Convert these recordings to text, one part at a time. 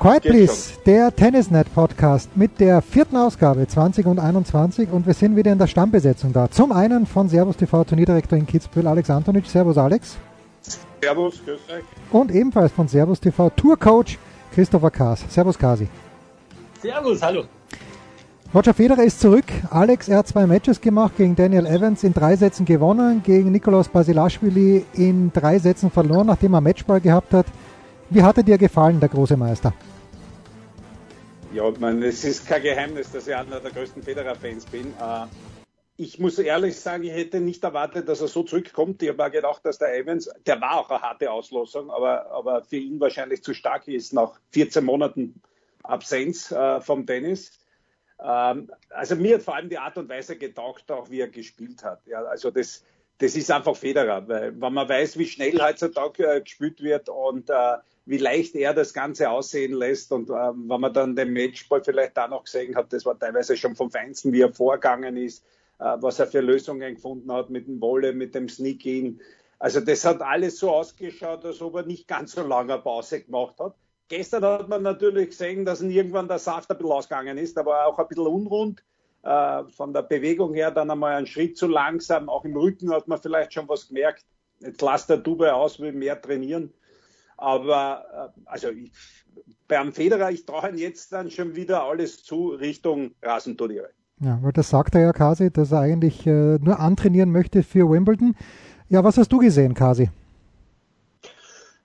Quiet Please, der Tennisnet Podcast mit der vierten Ausgabe 20 und 21 und wir sind wieder in der Stammbesetzung da. Zum einen von Servus TV Turnierdirektor in Kitzbühel Alex Antonic. Servus Alex. Servus, grüß euch. Und ebenfalls von Servus TV Tourcoach Christopher Kaas. Servus Kasi. Servus, hallo. Roger Federer ist zurück. Alex, er hat zwei Matches gemacht gegen Daniel Evans in drei Sätzen gewonnen, gegen Nikolaus Basilashvili in drei Sätzen verloren, nachdem er Matchball gehabt hat. Wie hat er dir gefallen, der große Meister? Ja, ich meine, es ist kein Geheimnis, dass ich einer der größten Federer-Fans bin. Äh, ich muss ehrlich sagen, ich hätte nicht erwartet, dass er so zurückkommt. Ich habe auch gedacht, dass der Evans, der war auch eine harte Auslosung, aber, aber für ihn wahrscheinlich zu stark ist nach 14 Monaten Absenz äh, vom Tennis. Ähm, also mir hat vor allem die Art und Weise getaugt, auch wie er gespielt hat. Ja, also das, das ist einfach Federer, weil wenn man weiß, wie schnell heutzutage äh, gespielt wird und wie leicht er das Ganze aussehen lässt. Und ähm, wenn man dann den Matchball vielleicht da noch gesehen hat, das war teilweise schon vom Feinsten, wie er vorgegangen ist, äh, was er für Lösungen gefunden hat mit dem Wolle, mit dem Sneak-In. Also das hat alles so ausgeschaut, als ob er nicht ganz so lange Pause gemacht hat. Gestern hat man natürlich gesehen, dass irgendwann der Saft ein bisschen ausgegangen ist, aber auch ein bisschen unrund. Äh, von der Bewegung her dann einmal einen Schritt zu langsam. Auch im Rücken hat man vielleicht schon was gemerkt. Jetzt lasst der Dubai aus, will mehr trainieren. Aber äh, also ich, beim Federer, ich traue jetzt dann schon wieder alles zu Richtung Rasenturniere. Ja, weil das sagt er ja Kasi, dass er eigentlich äh, nur antrainieren möchte für Wimbledon. Ja, was hast du gesehen, Kasi?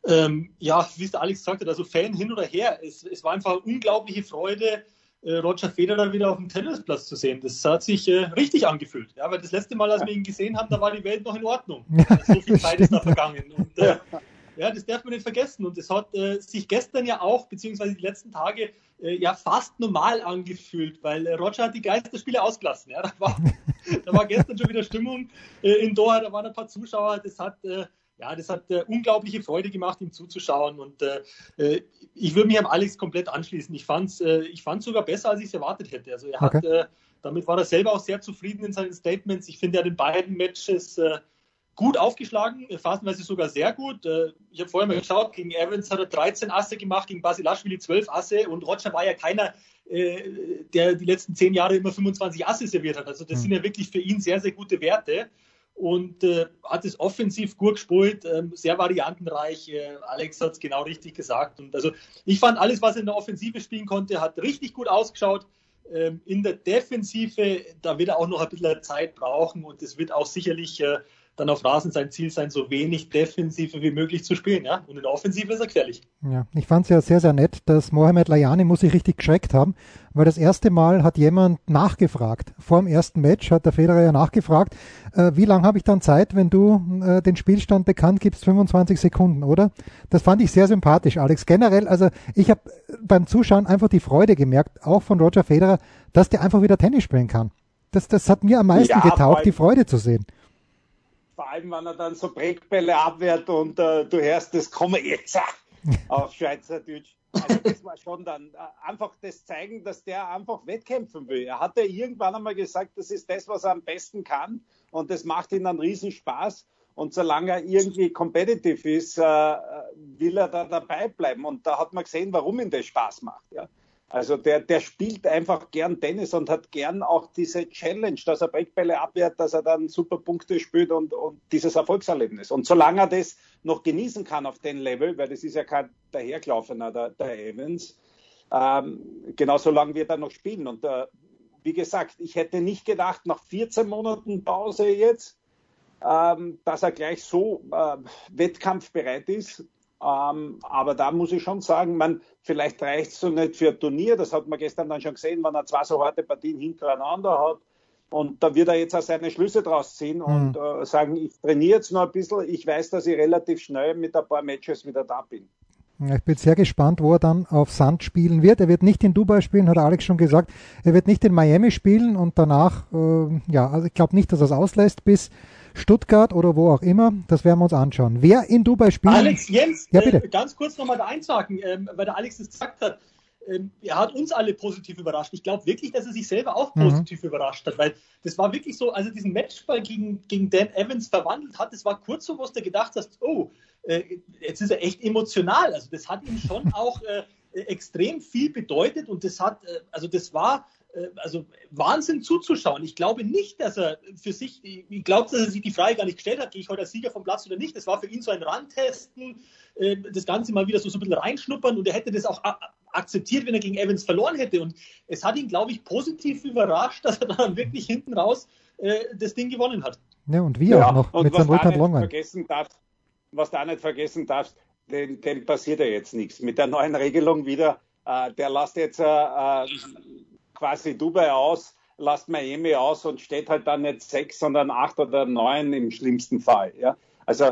Ähm, ja, wie es der Alex sagte, also Fan hin oder her. Es, es war einfach eine unglaubliche Freude, äh, Roger Federer wieder auf dem Tennisplatz zu sehen. Das hat sich äh, richtig angefühlt. Ja, weil das letzte Mal, als wir ihn gesehen haben, da war die Welt noch in Ordnung. Ja, so viel Zeit ist da vergangen. Und, äh, ja, das darf man nicht vergessen. Und es hat äh, sich gestern ja auch, beziehungsweise die letzten Tage, äh, ja fast normal angefühlt, weil äh, Roger hat die Geisterspiele ausgelassen. Ja, da, war, da war gestern schon wieder Stimmung äh, in Doha, da waren ein paar Zuschauer. Das hat, äh, ja, das hat äh, unglaubliche Freude gemacht, ihm zuzuschauen. Und ich würde mich am Alex komplett anschließen. Ich fand es ich fand's sogar besser, als ich es erwartet hätte. Also er okay. hat, damit war er selber auch sehr zufrieden in seinen Statements. Ich finde ja den beiden Matches gut aufgeschlagen, phasenweise sogar sehr gut. Äh, ich habe vorher mal geschaut, gegen Evans hat er 13 Asse gemacht, gegen Basilashvili 12 Asse und Roger war ja keiner, äh, der die letzten zehn Jahre immer 25 Asse serviert hat. Also das sind ja wirklich für ihn sehr, sehr gute Werte und äh, hat es offensiv gut gespielt, äh, sehr variantenreich. Äh, Alex hat es genau richtig gesagt. Und also ich fand alles, was er in der Offensive spielen konnte, hat richtig gut ausgeschaut. Ähm, in der Defensive, da wird er auch noch ein bisschen Zeit brauchen und es wird auch sicherlich äh, dann auf Rasen sein Ziel sein, so wenig Defensive wie möglich zu spielen. Ja? Und in der Offensive ist er gefährlich. Ja, ich fand es ja sehr, sehr nett, dass Mohamed Layani muss sich richtig geschreckt haben, weil das erste Mal hat jemand nachgefragt. Vor dem ersten Match hat der Federer ja nachgefragt, äh, wie lange habe ich dann Zeit, wenn du äh, den Spielstand bekannt gibst? 25 Sekunden, oder? Das fand ich sehr sympathisch, Alex. Generell, also ich habe beim Zuschauen einfach die Freude gemerkt, auch von Roger Federer, dass der einfach wieder Tennis spielen kann. Das, das hat mir am meisten ja, getaugt, die Freude zu sehen vor allem wenn er dann so Breckbälle abwehrt und äh, du hörst das kommen jetzt auf Schweizerdeutsch. Also das war schon dann äh, einfach das zeigen, dass der einfach wettkämpfen will. Er hat ja irgendwann einmal gesagt, das ist das, was er am besten kann und das macht ihm dann riesen Spaß. Und solange er irgendwie competitive ist, äh, will er da dabei bleiben. Und da hat man gesehen, warum ihm das Spaß macht. Ja. Also der, der spielt einfach gern Tennis und hat gern auch diese Challenge, dass er Breakbälle abwehrt, dass er dann super Punkte spielt und, und dieses Erfolgserlebnis. Und solange er das noch genießen kann auf dem Level, weil das ist ja kein dahergelaufener, der, der Evans, ähm, genau so lange wird er noch spielen. Und äh, wie gesagt, ich hätte nicht gedacht, nach 14 Monaten Pause jetzt, ähm, dass er gleich so äh, wettkampfbereit ist. Ähm, aber da muss ich schon sagen, man, vielleicht reicht es so nicht für ein Turnier. Das hat man gestern dann schon gesehen, wenn er zwei so harte Partien hintereinander hat. Und da wird er jetzt auch seine Schlüsse draus ziehen und mhm. äh, sagen, ich trainiere jetzt noch ein bisschen. Ich weiß, dass ich relativ schnell mit ein paar Matches wieder da bin. Ich bin sehr gespannt, wo er dann auf Sand spielen wird. Er wird nicht in Dubai spielen, hat Alex schon gesagt. Er wird nicht in Miami spielen und danach, äh, ja, also ich glaube nicht, dass er es auslässt bis Stuttgart oder wo auch immer. Das werden wir uns anschauen. Wer in Dubai spielt. Alex, Jens, ja, bitte. Äh, ganz kurz nochmal da einzuhaken, ähm, weil der Alex das gesagt hat. Ähm, er hat uns alle positiv überrascht. Ich glaube wirklich, dass er sich selber auch mhm. positiv mhm. überrascht hat, weil das war wirklich so, als er diesen Matchball gegen, gegen Dan Evans verwandelt hat, das war kurz so, wo du gedacht hast, oh, äh, jetzt ist er echt emotional. Also das hat ihm schon auch äh, extrem viel bedeutet und das hat, äh, also das war äh, also Wahnsinn zuzuschauen. Ich glaube nicht, dass er für sich, ich glaube, dass er sich die Frage gar nicht gestellt hat, gehe ich heute als Sieger vom Platz oder nicht. Das war für ihn so ein Randtesten, äh, das Ganze mal wieder so, so ein bisschen reinschnuppern und er hätte das auch akzeptiert, wenn er gegen Evans verloren hätte. Und es hat ihn, glaube ich, positiv überrascht, dass er dann wirklich hinten raus äh, das Ding gewonnen hat. Ja, und wie ja, auch noch und mit seinem. Vergessen darf, was du auch nicht vergessen darfst, dem, dem passiert ja jetzt nichts. Mit der neuen Regelung wieder, äh, der lässt jetzt äh, äh quasi Dubai aus, lasst Miami aus und steht halt dann nicht sechs, sondern acht oder neun im schlimmsten Fall. Ja? Also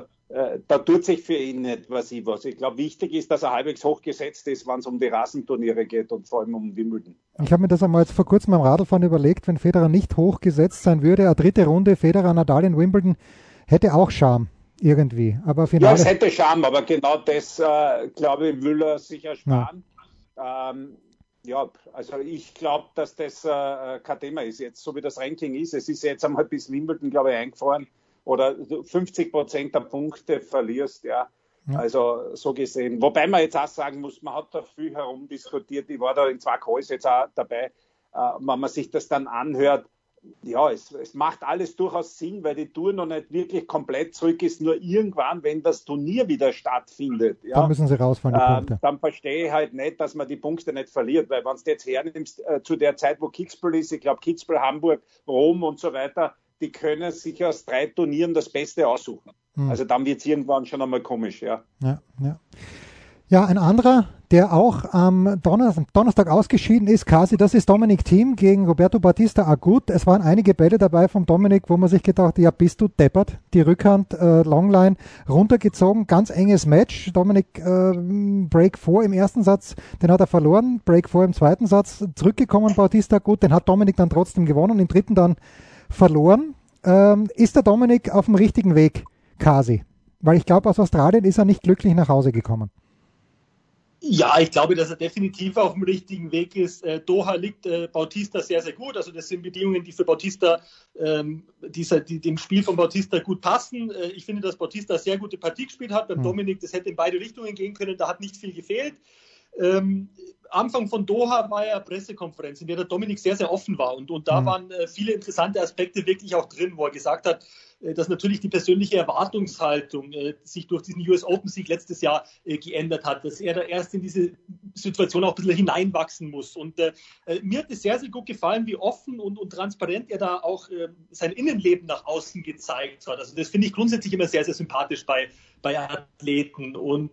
da tut sich für ihn nicht was ich was. Ich glaube, wichtig ist, dass er halbwegs hochgesetzt ist, wenn es um die Rasenturniere geht und vor allem um Wimbledon. Ich habe mir das einmal jetzt vor kurzem beim Radlfahren überlegt, wenn Federer nicht hochgesetzt sein würde, eine dritte Runde Federer Nadal in Wimbledon hätte auch Charme irgendwie. Aber Finale ja, es hätte Charme, aber genau das, äh, glaube ich, will er sich ersparen. Ja. Ähm, ja, also ich glaube, dass das äh, kein Thema ist. Jetzt, so wie das Ranking ist, es ist jetzt einmal bis Wimbledon, glaube ich, eingefahren oder 50 Prozent der Punkte verlierst, ja. ja. Also so gesehen. Wobei man jetzt auch sagen muss, man hat da viel herumdiskutiert. Ich war da in zwei Calls jetzt auch dabei. Äh, wenn man sich das dann anhört, ja, es, es, macht alles durchaus Sinn, weil die Tour noch nicht wirklich komplett zurück ist. Nur irgendwann, wenn das Turnier wieder stattfindet, ja, dann müssen sie rausfahren, die äh, Punkte. Dann verstehe ich halt nicht, dass man die Punkte nicht verliert, weil wenn du jetzt hernimmst, äh, zu der Zeit, wo Kitzbühel ist, ich glaube Kitzbühel, Hamburg, Rom und so weiter, die können sich aus drei Turnieren das Beste aussuchen. Hm. Also dann wird es irgendwann schon einmal komisch, ja. Ja, ja. Ja, ein anderer, der auch am Donnerstag, Donnerstag ausgeschieden ist, quasi, das ist Dominik Thiem gegen Roberto Bautista Agut. Es waren einige Bälle dabei vom Dominik, wo man sich gedacht, ja, bist du deppert. Die Rückhand, äh, Longline runtergezogen, ganz enges Match. Dominik äh, Break 4 im ersten Satz, den hat er verloren. Break 4 im zweiten Satz, zurückgekommen Bautista Agut, den hat Dominik dann trotzdem gewonnen, im dritten dann verloren. Ähm, ist der Dominik auf dem richtigen Weg, Kasi? Weil ich glaube, aus Australien ist er nicht glücklich nach Hause gekommen. Ja, ich glaube, dass er definitiv auf dem richtigen Weg ist. Äh, Doha liegt äh, Bautista sehr, sehr gut. Also das sind Bedingungen, die für Bautista, ähm, dieser, die, dem Spiel von Bautista gut passen. Äh, ich finde, dass Bautista sehr gute Partie gespielt hat. Beim mhm. Dominik, das hätte in beide Richtungen gehen können. Da hat nicht viel gefehlt. Ähm, Anfang von Doha war ja Pressekonferenz, in der der Dominik sehr, sehr offen war. Und, und da mhm. waren äh, viele interessante Aspekte wirklich auch drin, wo er gesagt hat, äh, dass natürlich die persönliche Erwartungshaltung äh, sich durch diesen US Open Sieg letztes Jahr äh, geändert hat, dass er da erst in diese Situation auch ein bisschen hineinwachsen muss. Und äh, mir hat es sehr, sehr gut gefallen, wie offen und, und transparent er da auch sein Innenleben nach außen gezeigt hat. Also das finde ich grundsätzlich immer sehr, sehr sympathisch bei, bei Athleten. Und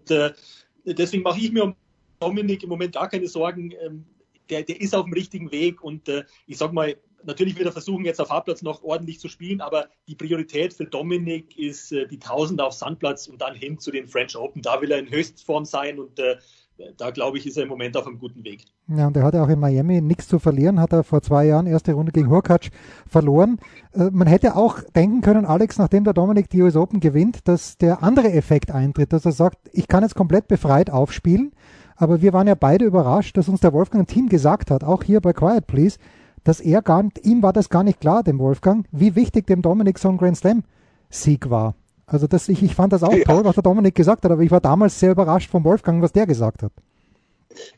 deswegen mache ich mir um Dominik im Moment gar keine Sorgen. Ähm, der, der ist auf dem richtigen Weg und äh, ich sag mal, natürlich wird er versuchen, jetzt auf Hartplatz noch ordentlich zu spielen, aber die Priorität für Dominik ist äh, die Tausender auf Sandplatz und dann hin zu den French Open. Da will er in Höchstform sein und äh, da glaube ich, ist er im Moment auf einem guten Weg. Ja, und er hatte auch in Miami nichts zu verlieren, hat er vor zwei Jahren erste Runde gegen Hurkacz verloren. Äh, man hätte auch denken können, Alex, nachdem der Dominik die US Open gewinnt, dass der andere Effekt eintritt, dass er sagt, ich kann jetzt komplett befreit aufspielen aber wir waren ja beide überrascht, dass uns der Wolfgang Team gesagt hat, auch hier bei Quiet Please, dass er gar nicht, ihm war das gar nicht klar, dem Wolfgang, wie wichtig dem Dominik so ein Grand Slam Sieg war. Also das, ich, ich fand das auch ja. toll, was der Dominik gesagt hat, aber ich war damals sehr überrascht vom Wolfgang, was der gesagt hat.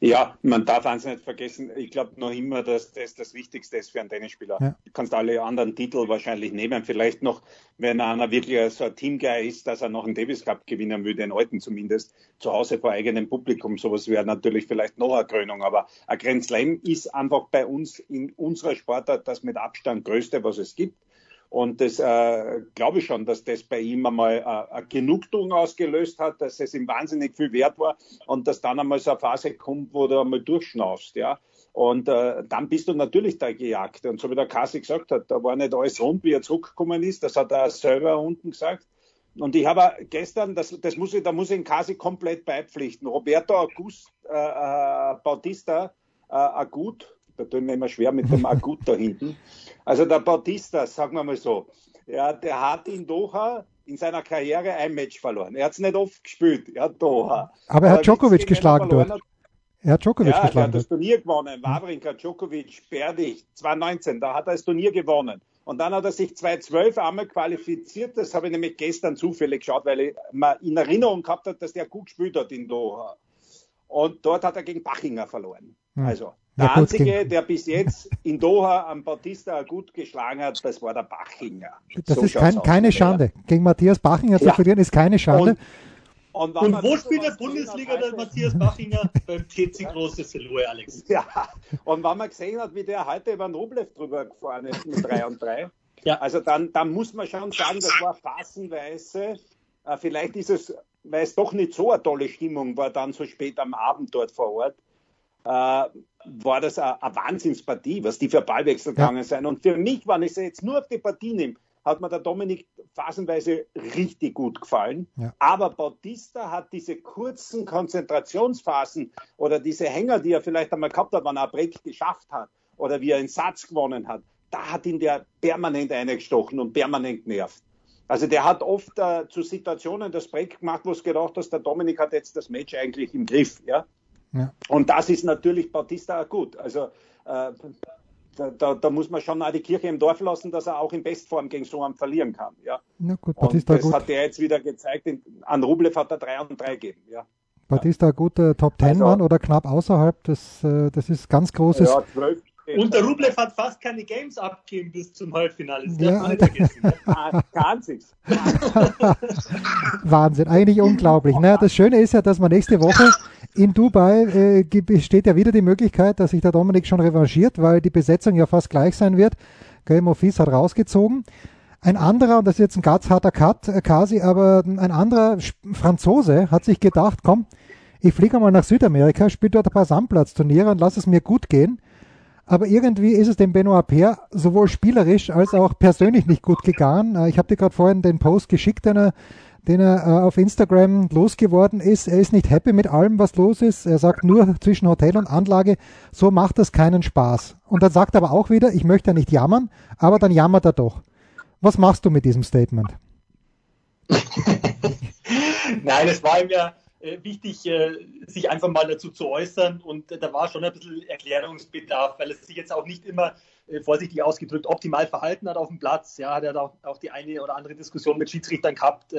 Ja, man darf eins nicht vergessen, ich glaube noch immer, dass das das Wichtigste ist für einen Tennisspieler. Ja. Du kannst alle anderen Titel wahrscheinlich nehmen, vielleicht noch, wenn einer wirklich so ein Teamguy ist, dass er noch einen Davis Cup gewinnen würde, den alten zumindest, zu Hause vor eigenem Publikum. Sowas wäre natürlich vielleicht noch eine Krönung, aber ein Grand Slam ist einfach bei uns in unserer Sportart das mit Abstand größte, was es gibt. Und das äh, glaube ich schon, dass das bei ihm einmal äh, eine Genugtuung ausgelöst hat, dass es ihm wahnsinnig viel wert war und dass dann einmal so eine Phase kommt, wo du einmal durchschnaufst, ja. Und äh, dann bist du natürlich da gejagt. Und so wie der Kasi gesagt hat, da war nicht alles rund, wie er zurückgekommen ist. Das hat er selber unten gesagt. Und ich habe gestern, das, das muss ich, da muss ich den Kasi komplett beipflichten. Roberto August, äh, äh, Bautista äh, Agut, da tun wir immer schwer mit dem Agut da hinten. Also der Bautista, sagen wir mal so, ja, der hat in Doha in seiner Karriere ein Match verloren. Er hat es nicht oft gespielt, ja, Doha. Aber er hat Djokovic geschlagen dort. Hat, er hat Djokovic ja, geschlagen. Er hat das Turnier gewonnen. Wawrinka, Djokovic, Berdych, 2019, da hat er das Turnier gewonnen. Und dann hat er sich 2012 einmal qualifiziert. Das habe ich nämlich gestern zufällig geschaut, weil ich mal in Erinnerung gehabt habe, dass der gut gespielt hat in Doha. Und dort hat er gegen Bachinger verloren. Hm. Also der ja, einzige, der bis jetzt in Doha am Bautista gut geschlagen hat, das war der Bachinger. Das so ist kein, keine Schande. Gegen Matthias Bachinger ja. zu verlieren ist keine Schande. Und, und, und wo spielt der Bundesliga der Matthias Bachinger? Beim TC Große Seloe, Alex. Ja, und wenn man gesehen hat, wie der heute über Noblev drüber gefahren ist mit 3 und 3, ja. also dann, dann muss man schon sagen, das war phasenweise, äh, vielleicht ist es, weil es doch nicht so eine tolle Stimmung war, dann so spät am Abend dort vor Ort, äh, war das eine, eine Wahnsinnspartie, was die für Ballwechsel gegangen ja. sind. Und für mich, wenn ich sie jetzt nur auf die Partie nehme, hat mir der Dominik phasenweise richtig gut gefallen. Ja. Aber Bautista hat diese kurzen Konzentrationsphasen oder diese Hänger, die er vielleicht einmal gehabt hat, wenn er ein Break geschafft hat oder wie er einen Satz gewonnen hat, da hat ihn der permanent eingestochen und permanent genervt. Also der hat oft äh, zu Situationen das Break gemacht, wo es gedacht hast, der Dominik hat jetzt das Match eigentlich im Griff. Ja? Ja. Und das ist natürlich Bautista gut. Also äh, da, da, da, muss man schon auch die Kirche im Dorf lassen, dass er auch in Bestform gegen so einen verlieren kann. Ja. Na gut, Batista und das gut. hat er jetzt wieder gezeigt. An Rublev hat er 3 und 3 gegeben. Ja. Batista ein guter Top Ten Mann also, oder knapp außerhalb. Das, äh, das ist ganz großes. Ja, 12, und der Rublev hat fast keine Games abgegeben bis zum Halbfinale. Das ja. nicht vergessen. Ne? Ah, Wahnsinn, eigentlich unglaublich. Naja, das Schöne ist ja, dass man nächste Woche in Dubai äh, besteht ja wieder die Möglichkeit, dass sich der Dominik schon revanchiert, weil die Besetzung ja fast gleich sein wird. Game Office hat rausgezogen. Ein anderer, und das ist jetzt ein ganz harter Cut, äh, Kasi, aber ein anderer Franzose hat sich gedacht, komm, ich fliege mal nach Südamerika, spiele dort ein paar Sandplatzturniere und lass es mir gut gehen. Aber irgendwie ist es dem Benoit Paire sowohl spielerisch als auch persönlich nicht gut gegangen. Äh, ich habe dir gerade vorhin den Post geschickt, den er, den er äh, auf Instagram losgeworden ist. Er ist nicht happy mit allem, was los ist. Er sagt nur zwischen Hotel und Anlage, so macht das keinen Spaß. Und dann sagt er aber auch wieder, ich möchte ja nicht jammern, aber dann jammert er doch. Was machst du mit diesem Statement? Nein, es war ihm ja wichtig, äh, sich einfach mal dazu zu äußern. Und äh, da war schon ein bisschen Erklärungsbedarf, weil es sich jetzt auch nicht immer, vorsichtig ausgedrückt, optimal verhalten hat auf dem Platz. Ja, hat er auch, auch die eine oder andere Diskussion mit Schiedsrichtern gehabt.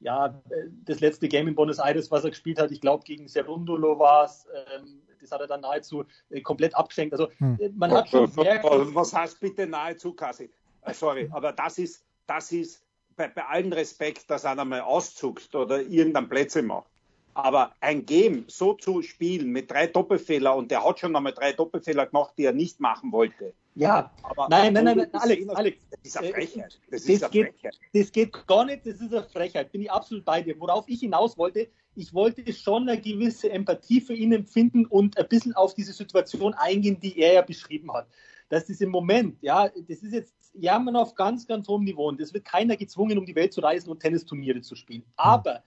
Ja, das letzte Game in Buenos Aires, was er gespielt hat, ich glaube gegen Serundolo war es, ähm, das hat er dann nahezu komplett abgeschenkt. Also hm. man hat schon gemerkt, Was heißt bitte nahezu, Kasi? Sorry, aber das ist, das ist bei, bei allen Respekt, dass einer mal auszuckt oder irgendeinen Plätze macht. Aber ein Game so zu spielen mit drei Doppelfehler und der hat schon einmal drei Doppelfehler gemacht, die er nicht machen wollte. Ja, aber nein, nein, nein, nein Alex, Alex. Das ist eine Frechheit. Das, das, ist geht, Frechheit. das geht gar nicht, das ist eine Frechheit. Bin ich absolut bei dir. Worauf ich hinaus wollte, ich wollte schon eine gewisse Empathie für ihn empfinden und ein bisschen auf diese Situation eingehen, die er ja beschrieben hat. Dass das im Moment, ja, das ist jetzt jammern auf ganz, ganz hohem Niveau und es wird keiner gezwungen, um die Welt zu reisen und Tennisturniere zu spielen. Aber äh,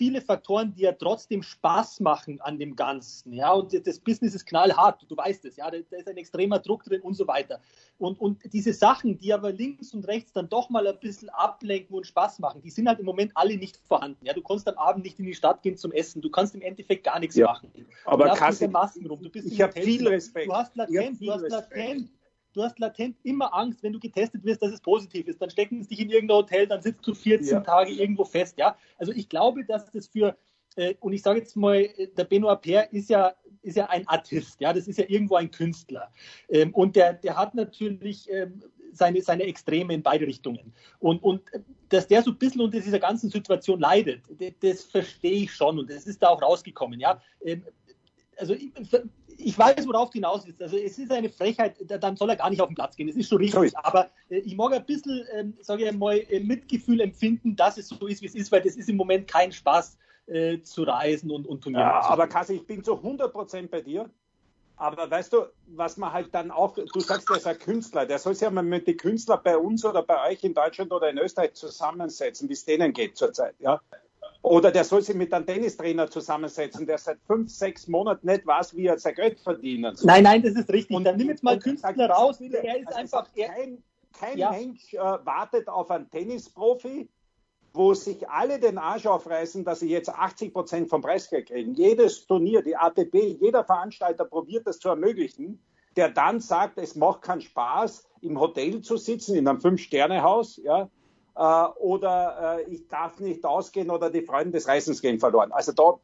viele Faktoren, die ja trotzdem Spaß machen an dem Ganzen. Ja, und das Business ist knallhart, du weißt es, ja, da, ist ein extremer Druck drin und so weiter. Und, und diese Sachen, die aber links und rechts dann doch mal ein bisschen ablenken und Spaß machen, die sind halt im Moment alle nicht vorhanden. Ja, du kannst am Abend nicht in die Stadt gehen zum Essen, du kannst im Endeffekt gar nichts ja. machen. Aber du hast Masken rum, du bist ich habe viel Respekt. Du hast latent, du hast latent du hast latent immer Angst, wenn du getestet wirst, dass es positiv ist. Dann stecken sie dich in irgendein Hotel, dann sitzt du 14 ja. Tage irgendwo fest. Ja? Also ich glaube, dass das für, äh, und ich sage jetzt mal, äh, der Benoit Paire ist ja, ist ja ein Artist, ja, das ist ja irgendwo ein Künstler. Ähm, und der, der hat natürlich ähm, seine, seine Extreme in beide Richtungen. Und, und dass der so ein bisschen unter dieser ganzen Situation leidet, das, das verstehe ich schon und das ist da auch rausgekommen. Ja? Ähm, also ich weiß, worauf du hinaus willst. Also es ist eine Frechheit, dann soll er gar nicht auf den Platz gehen. Das ist schon richtig. Aber äh, ich mag ein bisschen, ähm, sage ich mal, äh, Mitgefühl empfinden, dass es so ist, wie es ist, weil das ist im Moment kein Spaß äh, zu reisen und, und Turniere ja, Aber Kassi, ich bin zu 100% bei dir. Aber weißt du, was man halt dann auch, du sagst, der ist ein Künstler, der soll sich ja mal mit den Künstlern bei uns oder bei euch in Deutschland oder in Österreich zusammensetzen, wie es denen geht zurzeit. Ja? Oder der soll sich mit einem Tennistrainer zusammensetzen, der seit fünf, sechs Monaten nicht weiß, wie er sein Geld verdienen soll. Nein, nein, das ist richtig. Und dann nimm jetzt mal Künstler raus. Er ist also einfach. Kein, kein ja. Mensch äh, wartet auf einen Tennisprofi, wo sich alle den Arsch aufreißen, dass sie jetzt 80 Prozent vom Preisgeld kriegen. Jedes Turnier, die ATP, jeder Veranstalter probiert das zu ermöglichen, der dann sagt, es macht keinen Spaß, im Hotel zu sitzen, in einem Fünf-Sterne-Haus, ja, oder äh, ich darf nicht ausgehen oder die Freunde des Reisens gehen verloren. Also da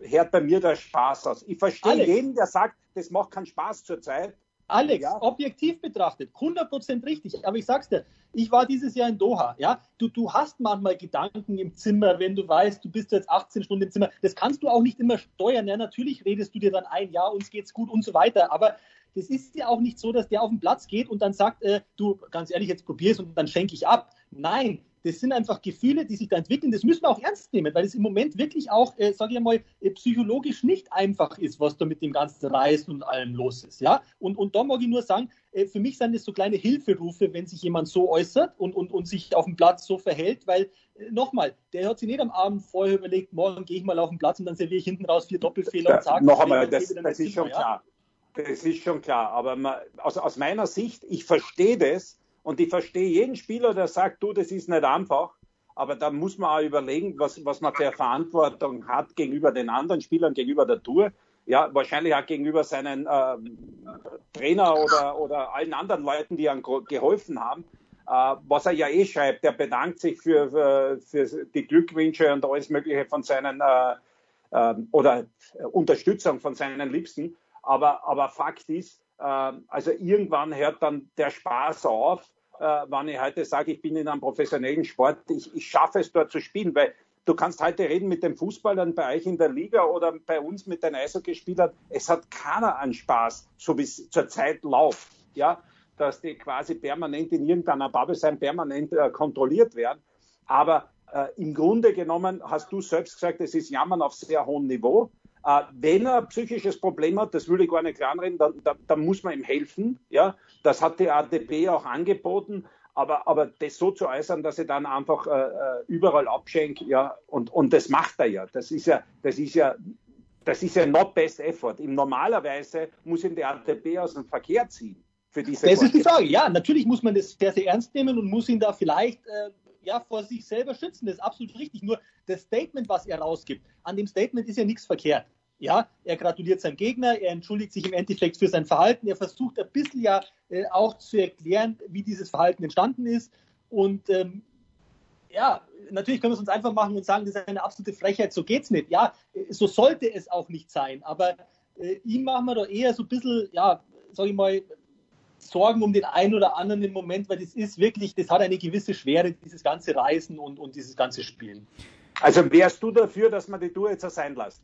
äh, hört bei mir der Spaß aus. Ich verstehe jeden, der sagt, das macht keinen Spaß zurzeit. Alex, ja. objektiv betrachtet, 100% richtig. Aber ich sag's dir, ich war dieses Jahr in Doha. Ja, du, du hast manchmal Gedanken im Zimmer, wenn du weißt, du bist jetzt 18 Stunden im Zimmer. Das kannst du auch nicht immer steuern. Ja, natürlich redest du dir dann ein, ja, uns geht's gut und so weiter. Aber das ist ja auch nicht so, dass der auf den Platz geht und dann sagt, äh, du, ganz ehrlich, jetzt probier's und dann schenke ich ab. Nein, das sind einfach Gefühle, die sich da entwickeln. Das müssen wir auch ernst nehmen, weil es im Moment wirklich auch, äh, sage ich mal, äh, psychologisch nicht einfach ist, was da mit dem ganzen Reisen und allem los ist. Ja? Und, und da mag ich nur sagen, äh, für mich sind das so kleine Hilferufe, wenn sich jemand so äußert und, und, und sich auf dem Platz so verhält, weil äh, nochmal, der hat sich nicht am Abend vorher überlegt, morgen gehe ich mal auf den Platz und dann serviere ich hinten raus vier Doppelfehler und sage, noch einmal, das, das ist schon klar. Das ist schon klar. Aber man, aus, aus meiner Sicht, ich verstehe das, und ich verstehe jeden Spieler, der sagt, du, das ist nicht einfach. Aber da muss man auch überlegen, was, was man für Verantwortung hat gegenüber den anderen Spielern, gegenüber der Tour. Ja, wahrscheinlich auch gegenüber seinen äh, Trainer oder, oder allen anderen Leuten, die ihm geholfen haben. Äh, was er ja eh schreibt, der bedankt sich für, für, für die Glückwünsche und alles Mögliche von seinen äh, äh, oder Unterstützung von seinen Liebsten. Aber, aber Fakt ist, ähm, also irgendwann hört dann der Spaß auf, äh, wenn ich heute sage, ich bin in einem professionellen Sport, ich, ich schaffe es dort zu spielen, weil du kannst heute reden mit den Fußballern bei euch in der Liga oder bei uns mit den Eishockeyspielern, es hat keiner an Spaß, so wie es zurzeit läuft, ja, dass die quasi permanent in irgendeiner Bubble sein, permanent äh, kontrolliert werden. Aber äh, im Grunde genommen hast du selbst gesagt, es ist Jammern auf sehr hohem Niveau. Äh, wenn er ein psychisches Problem hat, das würde ich gar nicht kleinreden, dann, dann, dann muss man ihm helfen. Ja, das hat die ADP auch angeboten. Aber, aber das so zu äußern, dass er dann einfach äh, äh, überall abschenkt, ja, und, und das macht er ja. Das ist ja, das ist ja, das ist ja not best effort. Im normalerweise muss ihn der ATP aus dem Verkehr ziehen. Für diese das ist die Frage. Ja, natürlich muss man das sehr, sehr ernst nehmen und muss ihn da vielleicht äh, ja, vor sich selber schützen. Das ist absolut richtig. Nur das Statement, was er rausgibt, an dem Statement ist ja nichts verkehrt. Ja, er gratuliert seinem Gegner, er entschuldigt sich im Endeffekt für sein Verhalten, er versucht ein bisschen ja äh, auch zu erklären, wie dieses Verhalten entstanden ist. Und ähm, ja, natürlich können wir es uns einfach machen und sagen, das ist eine absolute Frechheit, so geht's nicht. Ja, so sollte es auch nicht sein. Aber äh, ihm machen wir doch eher so ein bisschen, ja, sag ich mal, Sorgen um den einen oder anderen im Moment, weil das ist wirklich, das hat eine gewisse Schwere, dieses ganze Reisen und, und dieses ganze Spielen. Also wärst du dafür, dass man die Tour jetzt sein lässt?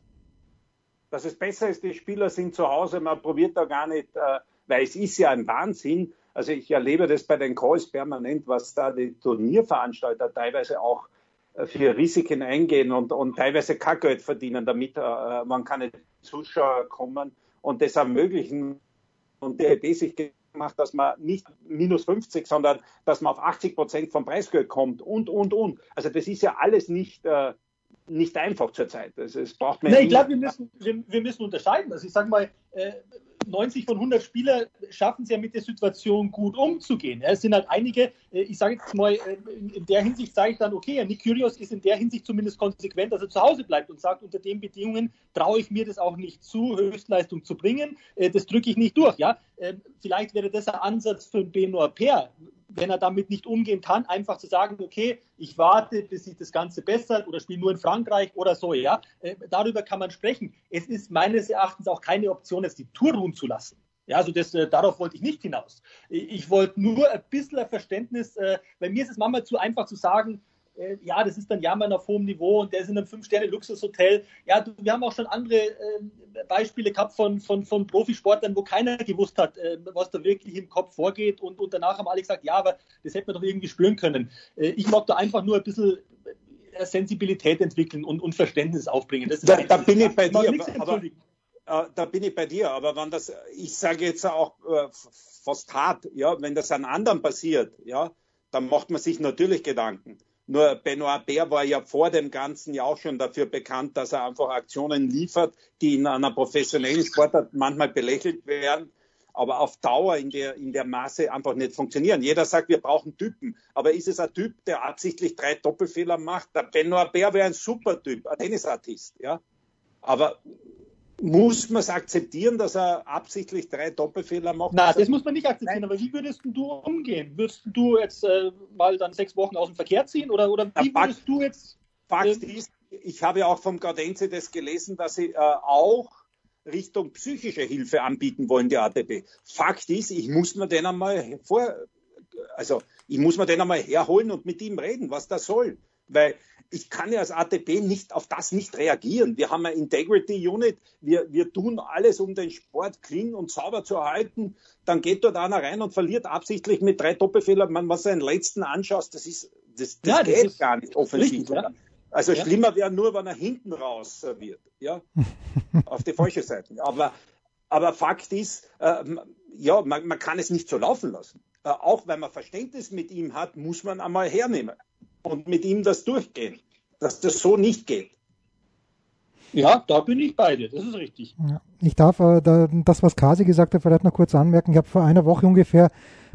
Dass es besser ist, die Spieler sind zu Hause, man probiert da gar nicht, äh, weil es ist ja ein Wahnsinn. Also ich erlebe das bei den Calls permanent, was da die Turnierveranstalter teilweise auch äh, für Risiken eingehen und, und teilweise kein Geld verdienen, damit äh, man keine Zuschauer kommen und das ermöglichen und der Idee sich gemacht, dass man nicht minus 50, sondern dass man auf 80 Prozent vom Preisgeld kommt und, und, und. Also das ist ja alles nicht, äh, nicht einfach zurzeit. Also es braucht mehr. Nee, ich glaube, wir müssen, wir, wir, müssen unterscheiden. Also ich sage mal, äh, 90 von 100 Spieler schaffen es ja mit der Situation gut umzugehen. es sind halt einige, äh, ich sage jetzt mal, äh, in der Hinsicht sage ich dann, okay, Nick Kyrgios ist in der Hinsicht zumindest konsequent, dass er zu Hause bleibt und sagt, unter den Bedingungen traue ich mir das auch nicht zu, Höchstleistung zu bringen. Äh, das drücke ich nicht durch. Ja? Ähm, vielleicht wäre das ein Ansatz für Benoit Per, wenn er damit nicht umgehen kann, einfach zu sagen, okay, ich warte, bis sich das Ganze bessert oder spiele nur in Frankreich oder so, ja. Äh, darüber kann man sprechen. Es ist meines Erachtens auch keine Option, jetzt die Tour ruhen zu lassen. Ja, also das, äh, darauf wollte ich nicht hinaus. Ich wollte nur ein bisschen Verständnis, äh, bei mir ist es manchmal zu einfach zu sagen, äh, ja, das ist dann Jammern auf hohem Niveau und der ist in einem Fünf-Sterne-Luxushotel. Ja, du, wir haben auch schon andere äh, Beispiele gehabt von, von, von Profisportlern, wo keiner gewusst hat, äh, was da wirklich im Kopf vorgeht und, und danach haben alle gesagt, ja, aber das hätte man doch irgendwie spüren können. Äh, ich mag da einfach nur ein bisschen äh, Sensibilität entwickeln und, und Verständnis aufbringen. da, da bin ich bei dir, aber, aber, da bin ich bei dir, aber wenn das, ich sage jetzt auch äh, fast hart, ja, wenn das an anderen passiert, ja, dann macht man sich natürlich Gedanken. Nur Benoit Bär war ja vor dem Ganzen ja auch schon dafür bekannt, dass er einfach Aktionen liefert, die in einer professionellen Sportart manchmal belächelt werden, aber auf Dauer in der, in der Maße einfach nicht funktionieren. Jeder sagt, wir brauchen Typen. Aber ist es ein Typ, der absichtlich drei Doppelfehler macht? Der Benoit Bär wäre ein super Typ, ein Tennisartist, ja. Aber muss man es akzeptieren, dass er absichtlich drei Doppelfehler macht? Nein, das muss man nicht akzeptieren. Aber wie würdest du umgehen? Würdest du jetzt äh, mal dann sechs Wochen aus dem Verkehr ziehen? Oder, oder wie ja, würdest du jetzt. Fakt äh, ist, ich habe ja auch vom Gaudenzi das gelesen, dass sie äh, auch Richtung psychische Hilfe anbieten wollen, die ATP. Fakt ist, ich muss mir den einmal vor, also ich muss mir den einmal herholen und mit ihm reden, was das soll. Weil ich kann ja als ATP nicht auf das nicht reagieren. Wir haben eine Integrity Unit, wir, wir tun alles, um den Sport clean und sauber zu erhalten. Dann geht dort einer rein und verliert absichtlich mit drei Doppelfehlern. Man, was seinen letzten anschaust, das ist, das, das ja, geht das gar nicht offensichtlich. Ja. Also ja. schlimmer wäre nur, wenn er hinten raus serviert, ja, auf die falsche Seite. Aber, aber Fakt ist, äh, ja, man, man, kann es nicht so laufen lassen. Äh, auch wenn man Verständnis mit ihm hat, muss man einmal hernehmen und mit ihm das durchgehen, dass das so nicht geht. Ja, da bin ich bei dir, das ist richtig. Ja, ich darf äh, da, das, was Kasi gesagt hat, vielleicht noch kurz anmerken. Ich habe vor einer Woche ungefähr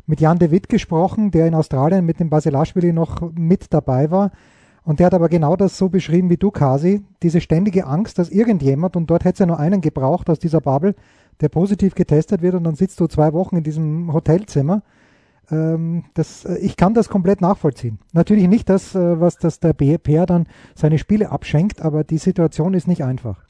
mit Jan de Witt gesprochen, der in Australien mit dem Basilashvili noch mit dabei war. Und der hat aber genau das so beschrieben wie du, Kasi, diese ständige Angst, dass irgendjemand, und dort hätte es ja nur einen gebraucht aus dieser Bubble, der positiv getestet wird und dann sitzt du zwei Wochen in diesem Hotelzimmer ähm, das, äh, ich kann das komplett nachvollziehen. Natürlich nicht das, äh, was das der BPR dann seine Spiele abschenkt, aber die Situation ist nicht einfach.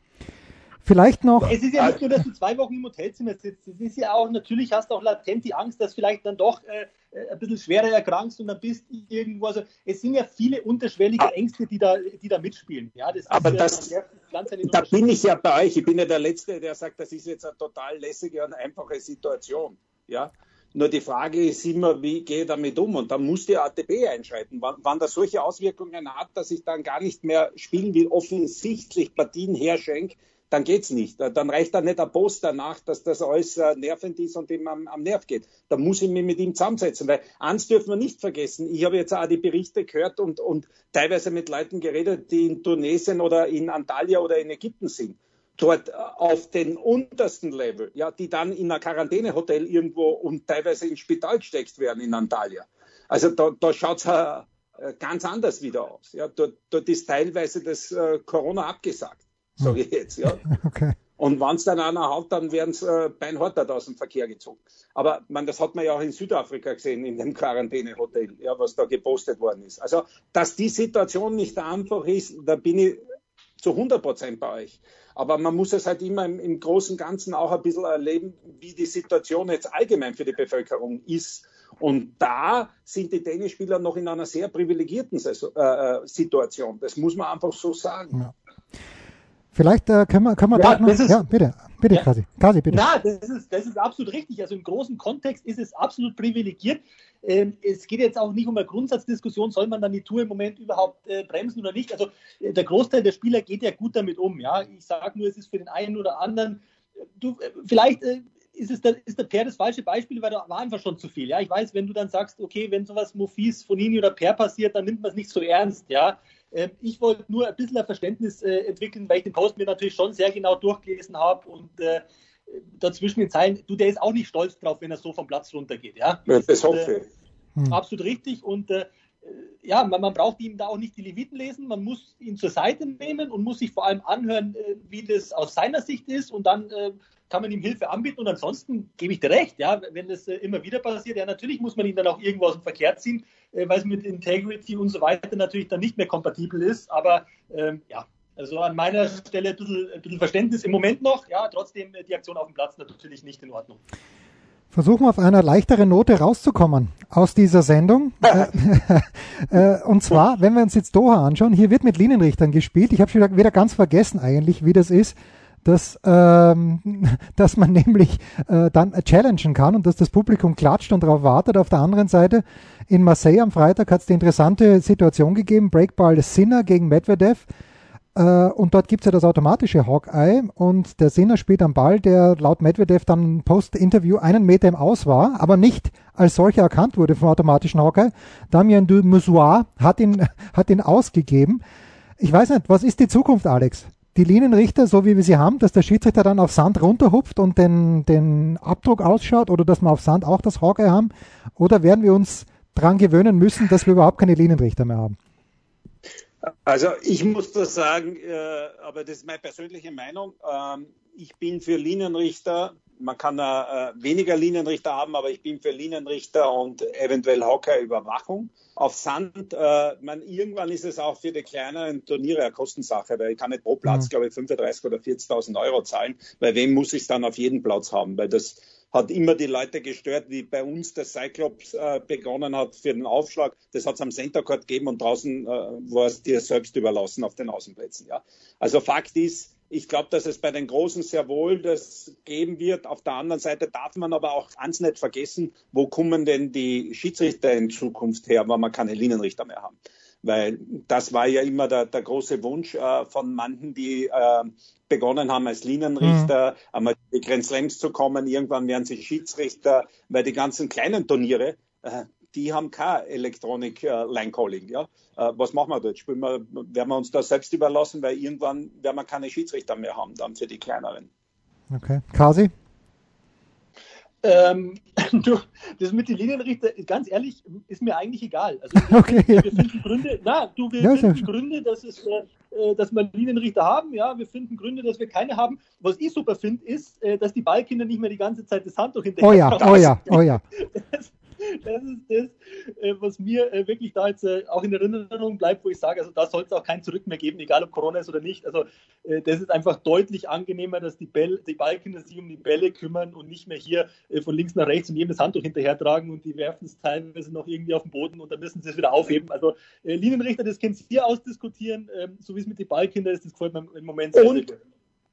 Vielleicht noch. Es ist ja nicht nur, dass du zwei Wochen im Hotelzimmer sitzt. Es ist ja auch, natürlich hast du auch latent die Angst, dass vielleicht dann doch äh, äh ein bisschen schwerer erkrankst und dann bist du irgendwo. Also es sind ja viele unterschwellige Ängste, die da, die da mitspielen. Ja, das aber das, ja, da bin ich ja bei euch. Ich bin ja der Letzte, der sagt, das ist jetzt eine total lässige und einfache Situation. Ja, nur die Frage ist immer, wie gehe ich damit um? Und da muss die ATP einschreiten. Wann, wann das solche Auswirkungen hat, dass ich dann gar nicht mehr spielen will, offensichtlich Partien herschenke, dann geht's nicht. Dann reicht da nicht ein Post danach, dass das alles äh, nervend ist und ihm am, am, Nerv geht. Da muss ich mich mit ihm zusammensetzen, weil eins dürfen wir nicht vergessen. Ich habe jetzt auch die Berichte gehört und, und teilweise mit Leuten geredet, die in Tunesien oder in Antalya oder in Ägypten sind dort auf den untersten Level, ja, die dann in ein Quarantänehotel irgendwo und teilweise ins Spital gesteckt werden in Antalya. Also da, da schaut es äh, ganz anders wieder aus. Ja, dort, dort ist teilweise das äh, Corona abgesagt, sage ich jetzt. Ja. Okay. Und wenn es dann einer haut, dann werden es äh, beinhart aus dem Verkehr gezogen. Aber man, das hat man ja auch in Südafrika gesehen, in dem Quarantänehotel, ja, was da gepostet worden ist. Also, dass die Situation nicht einfach ist, da bin ich zu 100 Prozent bei euch. Aber man muss es halt immer im, im Großen und Ganzen auch ein bisschen erleben, wie die Situation jetzt allgemein für die Bevölkerung ist. Und da sind die Tennisspieler noch in einer sehr privilegierten äh, äh, Situation. Das muss man einfach so sagen. Ja. Vielleicht äh, können wir, können wir ja, noch, ist, ja, bitte, bitte, ja. Kasi. Kasi, bitte. Na, das ist, das ist absolut richtig. Also im großen Kontext ist es absolut privilegiert. Ähm, es geht jetzt auch nicht um eine Grundsatzdiskussion, soll man dann die Tour im Moment überhaupt äh, bremsen oder nicht. Also äh, der Großteil der Spieler geht ja gut damit um. Ja, ich sage nur, es ist für den einen oder anderen. Du, äh, vielleicht äh, ist es der, ist der Per das falsche Beispiel, weil da war einfach schon zu viel. Ja, ich weiß, wenn du dann sagst, okay, wenn sowas Mofis, Fonini oder Per passiert, dann nimmt man es nicht so ernst. Ja, ich wollte nur ein bisschen ein Verständnis äh, entwickeln, weil ich den Post mir natürlich schon sehr genau durchgelesen habe und äh, dazwischen in Zeilen, du, der ist auch nicht stolz drauf, wenn er so vom Platz runtergeht. Ja, das hoffe ich. Hm. Absolut richtig. Und äh, ja, man, man, braucht ihm da auch nicht die Leviten lesen, man muss ihn zur Seite nehmen und muss sich vor allem anhören, äh, wie das aus seiner Sicht ist und dann äh, kann man ihm Hilfe anbieten und ansonsten gebe ich dir recht, ja, wenn das äh, immer wieder passiert, ja, natürlich muss man ihn dann auch irgendwo aus dem Verkehr ziehen, äh, weil es mit Integrity und so weiter natürlich dann nicht mehr kompatibel ist, aber ähm, ja, also an meiner Stelle ein bisschen, ein bisschen, Verständnis im Moment noch, ja, trotzdem äh, die Aktion auf dem Platz natürlich nicht in Ordnung. Versuchen wir auf einer leichteren Note rauszukommen aus dieser Sendung. Äh, äh, und zwar, wenn wir uns jetzt Doha anschauen, hier wird mit Linienrichtern gespielt. Ich habe schon wieder ganz vergessen eigentlich, wie das ist, dass, ähm, dass man nämlich äh, dann challengen kann und dass das Publikum klatscht und darauf wartet. Auf der anderen Seite in Marseille am Freitag hat es die interessante Situation gegeben, Breakball Sinner gegen Medvedev. Äh, und dort gibt's ja das automatische Hawkeye und der Sinner spielt am Ball, der laut Medvedev dann Post-Interview einen Meter im Aus war, aber nicht als solcher erkannt wurde vom automatischen Hawkeye. Damien du Musoir hat ihn, hat ihn ausgegeben. Ich weiß nicht, was ist die Zukunft, Alex? Die Linienrichter, so wie wir sie haben, dass der Schiedsrichter dann auf Sand runterhupft und den, den Abdruck ausschaut oder dass wir auf Sand auch das Hawkeye haben? Oder werden wir uns dran gewöhnen müssen, dass wir überhaupt keine Linienrichter mehr haben? Also ich muss das sagen, äh, aber das ist meine persönliche Meinung. Ähm, ich bin für Linienrichter. Man kann äh, weniger Linienrichter haben, aber ich bin für Linienrichter und eventuell Hockey-Überwachung. Auf Sand, äh, man, irgendwann ist es auch für die kleineren Turniere eine Kostensache, weil ich kann nicht pro Platz, mhm. glaube ich, 35.000 oder 40.000 Euro zahlen, weil wem muss ich es dann auf jeden Platz haben, weil das hat immer die Leute gestört, wie bei uns der Cyclops äh, begonnen hat für den Aufschlag. Das hat es am Center Court gegeben und draußen äh, war es dir selbst überlassen auf den Außenplätzen. Ja. Also Fakt ist, ich glaube, dass es bei den Großen sehr wohl das geben wird. Auf der anderen Seite darf man aber auch ganz nicht vergessen, wo kommen denn die Schiedsrichter in Zukunft her, wenn wir keine Linienrichter mehr haben. Weil das war ja immer der, der große Wunsch äh, von manchen, die äh, begonnen haben als Linienrichter, mhm. einmal die Grand Slams zu kommen. Irgendwann werden sie Schiedsrichter, weil die ganzen kleinen Turniere, äh, die haben kein Elektronik äh, Line Calling. Ja? Äh, was machen wir dort? Spielen wir, werden wir uns das selbst überlassen, weil irgendwann werden wir keine Schiedsrichter mehr haben, dann für die kleineren. Okay. Kasi? Ähm, du, das mit den Linienrichter, ganz ehrlich, ist mir eigentlich egal. Also wir, okay, ja. wir finden Gründe, na, du, wir ja, finden Gründe, dass es, äh, äh, dass wir Linienrichter haben, ja, wir finden Gründe, dass wir keine haben. Was ich super finde, ist, äh, dass die Ballkinder nicht mehr die ganze Zeit das Handtuch hinterher Oh ja, oh ja, oh ja. Das, das ist das, äh, was mir äh, wirklich da jetzt äh, auch in Erinnerung bleibt, wo ich sage, also da soll es auch kein Zurück mehr geben, egal ob Corona ist oder nicht. Also das ist einfach deutlich angenehmer, dass die, Bälle, die Ballkinder sich um die Bälle kümmern und nicht mehr hier von links nach rechts und jedem das Handtuch hinterher tragen und die werfen es teilweise noch irgendwie auf den Boden und dann müssen sie es wieder aufheben. Also Linienrichter, das können Sie ausdiskutieren, ähm, so wie es mit den Ballkindern ist, das gefällt mir im Moment sehr, und, sehr gut.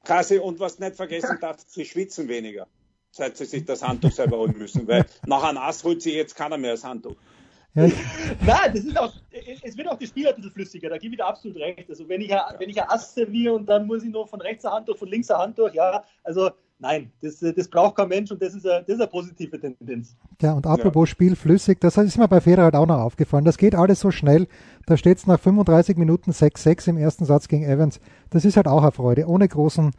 Kasse, und was nicht vergessen darf, sie schwitzen weniger seit sie sich das Handtuch selber holen müssen, weil nach einem Ass holt sie jetzt keiner mehr das Handtuch. Ja. Nein, das ist auch, es wird auch das Spiel ein bisschen flüssiger, da gebe ich dir absolut recht. Also wenn ich, wenn ich ein Ass serviere und dann muss ich nur von rechts ein Handtuch, von links ein Handtuch, ja, also nein, das, das braucht kein Mensch und das ist eine, das ist eine positive Tendenz. Ja, und apropos ja. Spiel flüssig, das ist mir bei Federer halt auch noch aufgefallen. Das geht alles so schnell. Da steht es nach 35 Minuten 6-6 im ersten Satz gegen Evans. Das ist halt auch eine Freude, ohne großen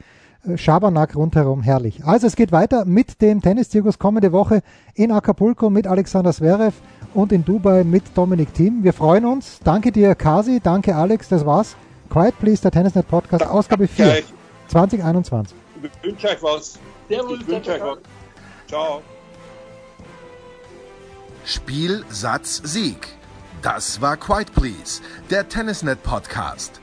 Schabernack rundherum, herrlich. Also es geht weiter mit dem Tennis-Zirkus kommende Woche in Acapulco mit Alexander Zverev und in Dubai mit Dominik Thiem. Wir freuen uns. Danke dir, Kasi. Danke, Alex. Das war's. Quiet Please, der Tennisnet Podcast, Ausgabe 4, 2021. Ich wünsche euch was. Servus, ich wünsche euch was. Ciao. Spiel, Satz, Sieg. Das war Quiet Please, der Tennisnet Podcast